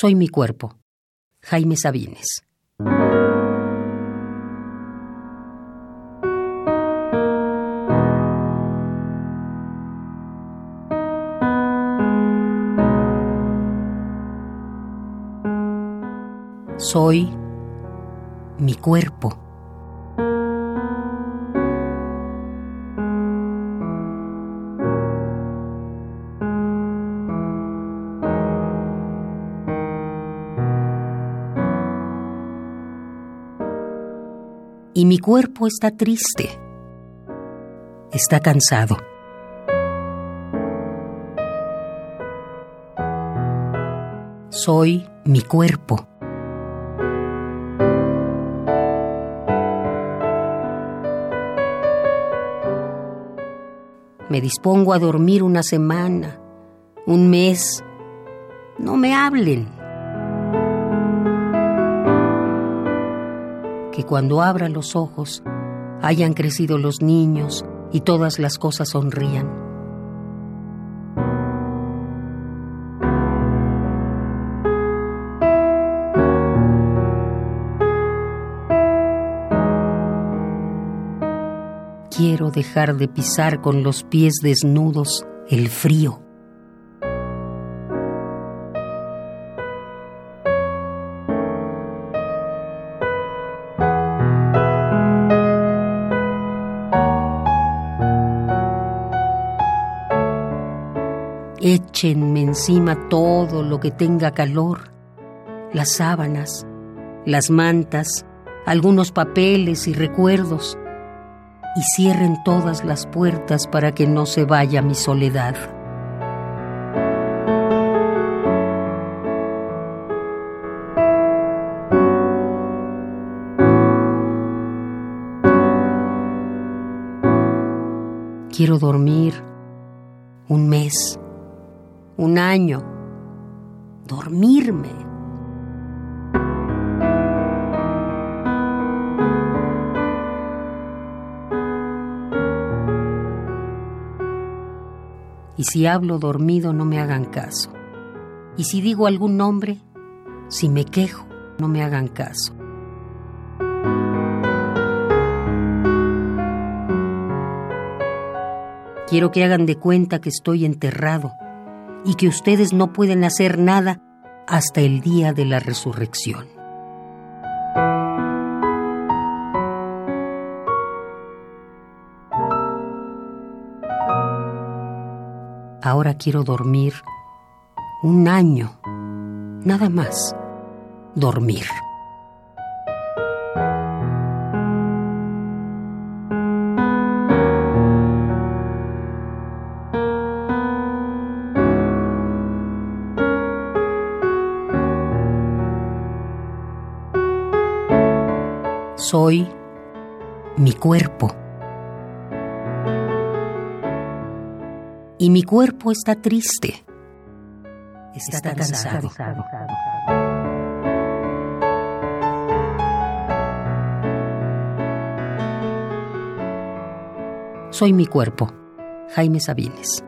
Soy mi cuerpo. Jaime Sabines. Soy mi cuerpo. Y mi cuerpo está triste. Está cansado. Soy mi cuerpo. Me dispongo a dormir una semana, un mes. No me hablen. Cuando abra los ojos hayan crecido los niños y todas las cosas sonrían. quiero dejar de pisar con los pies desnudos el frío. Échenme encima todo lo que tenga calor, las sábanas, las mantas, algunos papeles y recuerdos. Y cierren todas las puertas para que no se vaya mi soledad. Quiero dormir un mes, un año, dormirme Y si hablo dormido, no me hagan caso. Y si digo algún nombre, si me quejo, no me hagan caso. Quiero que hagan de cuenta que estoy enterrado y que ustedes no pueden hacer nada hasta el día de la resurrección. Ahora quiero dormir un año, nada más, dormir. Soy mi cuerpo. y mi cuerpo está triste. Está, cansado. Soy mi cuerpo, Jaime Sabines.